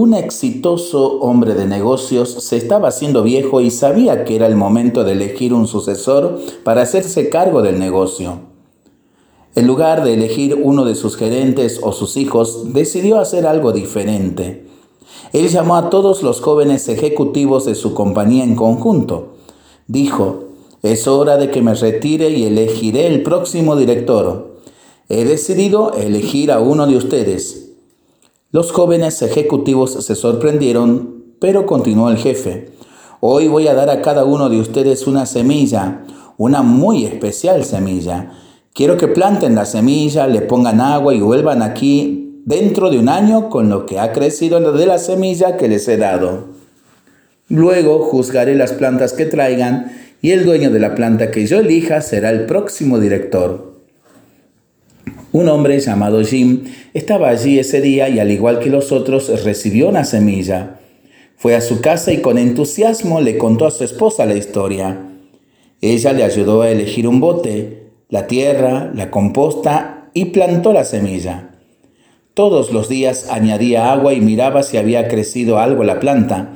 Un exitoso hombre de negocios se estaba haciendo viejo y sabía que era el momento de elegir un sucesor para hacerse cargo del negocio. En lugar de elegir uno de sus gerentes o sus hijos, decidió hacer algo diferente. Él llamó a todos los jóvenes ejecutivos de su compañía en conjunto. Dijo, es hora de que me retire y elegiré el próximo director. He decidido elegir a uno de ustedes. Los jóvenes ejecutivos se sorprendieron, pero continuó el jefe. Hoy voy a dar a cada uno de ustedes una semilla, una muy especial semilla. Quiero que planten la semilla, le pongan agua y vuelvan aquí dentro de un año con lo que ha crecido de la semilla que les he dado. Luego juzgaré las plantas que traigan y el dueño de la planta que yo elija será el próximo director. Un hombre llamado Jim estaba allí ese día y al igual que los otros recibió una semilla. Fue a su casa y con entusiasmo le contó a su esposa la historia. Ella le ayudó a elegir un bote, la tierra, la composta y plantó la semilla. Todos los días añadía agua y miraba si había crecido algo la planta.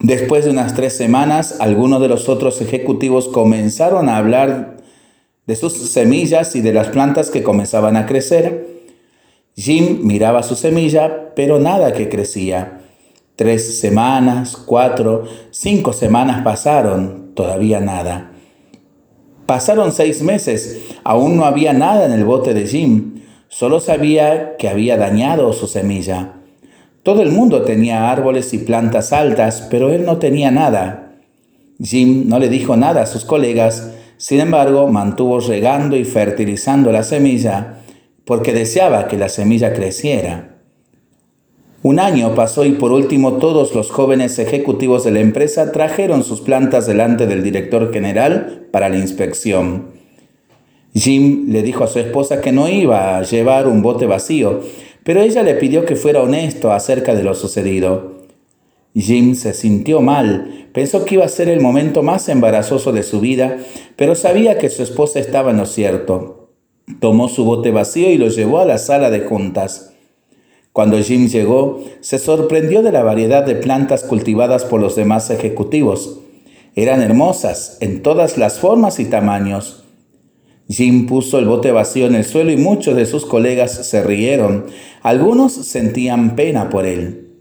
Después de unas tres semanas, algunos de los otros ejecutivos comenzaron a hablar de sus semillas y de las plantas que comenzaban a crecer. Jim miraba su semilla, pero nada que crecía. Tres semanas, cuatro, cinco semanas pasaron, todavía nada. Pasaron seis meses, aún no había nada en el bote de Jim, solo sabía que había dañado su semilla. Todo el mundo tenía árboles y plantas altas, pero él no tenía nada. Jim no le dijo nada a sus colegas, sin embargo, mantuvo regando y fertilizando la semilla porque deseaba que la semilla creciera. Un año pasó y por último todos los jóvenes ejecutivos de la empresa trajeron sus plantas delante del director general para la inspección. Jim le dijo a su esposa que no iba a llevar un bote vacío, pero ella le pidió que fuera honesto acerca de lo sucedido. Jim se sintió mal, pensó que iba a ser el momento más embarazoso de su vida, pero sabía que su esposa estaba en lo cierto. Tomó su bote vacío y lo llevó a la sala de juntas. Cuando Jim llegó, se sorprendió de la variedad de plantas cultivadas por los demás ejecutivos. Eran hermosas, en todas las formas y tamaños. Jim puso el bote vacío en el suelo y muchos de sus colegas se rieron. Algunos sentían pena por él.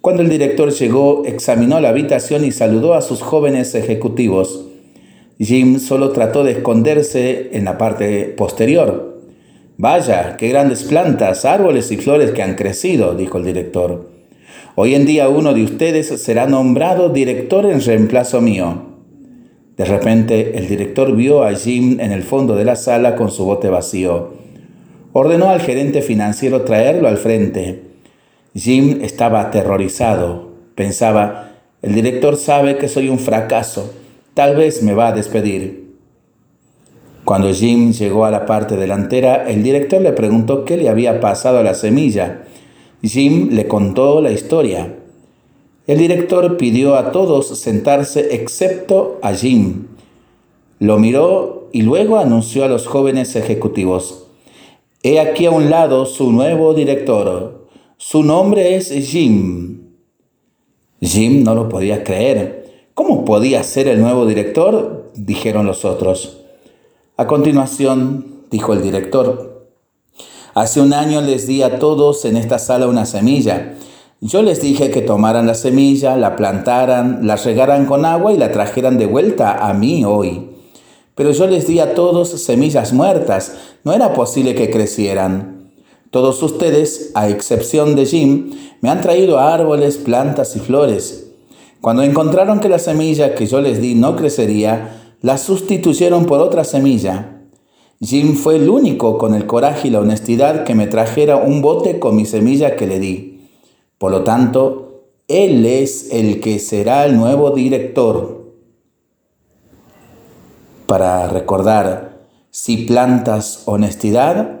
Cuando el director llegó, examinó la habitación y saludó a sus jóvenes ejecutivos. Jim solo trató de esconderse en la parte posterior. Vaya, qué grandes plantas, árboles y flores que han crecido, dijo el director. Hoy en día uno de ustedes será nombrado director en reemplazo mío. De repente el director vio a Jim en el fondo de la sala con su bote vacío. Ordenó al gerente financiero traerlo al frente. Jim estaba aterrorizado. Pensaba, el director sabe que soy un fracaso. Tal vez me va a despedir. Cuando Jim llegó a la parte delantera, el director le preguntó qué le había pasado a la semilla. Jim le contó la historia. El director pidió a todos sentarse excepto a Jim. Lo miró y luego anunció a los jóvenes ejecutivos. He aquí a un lado su nuevo director, su nombre es Jim. Jim no lo podía creer. ¿Cómo podía ser el nuevo director? dijeron los otros. A continuación, dijo el director, hace un año les di a todos en esta sala una semilla. Yo les dije que tomaran la semilla, la plantaran, la regaran con agua y la trajeran de vuelta a mí hoy. Pero yo les di a todos semillas muertas, no era posible que crecieran. Todos ustedes, a excepción de Jim, me han traído árboles, plantas y flores. Cuando encontraron que la semilla que yo les di no crecería, la sustituyeron por otra semilla. Jim fue el único con el coraje y la honestidad que me trajera un bote con mi semilla que le di. Por lo tanto, él es el que será el nuevo director. Para recordar, si plantas honestidad,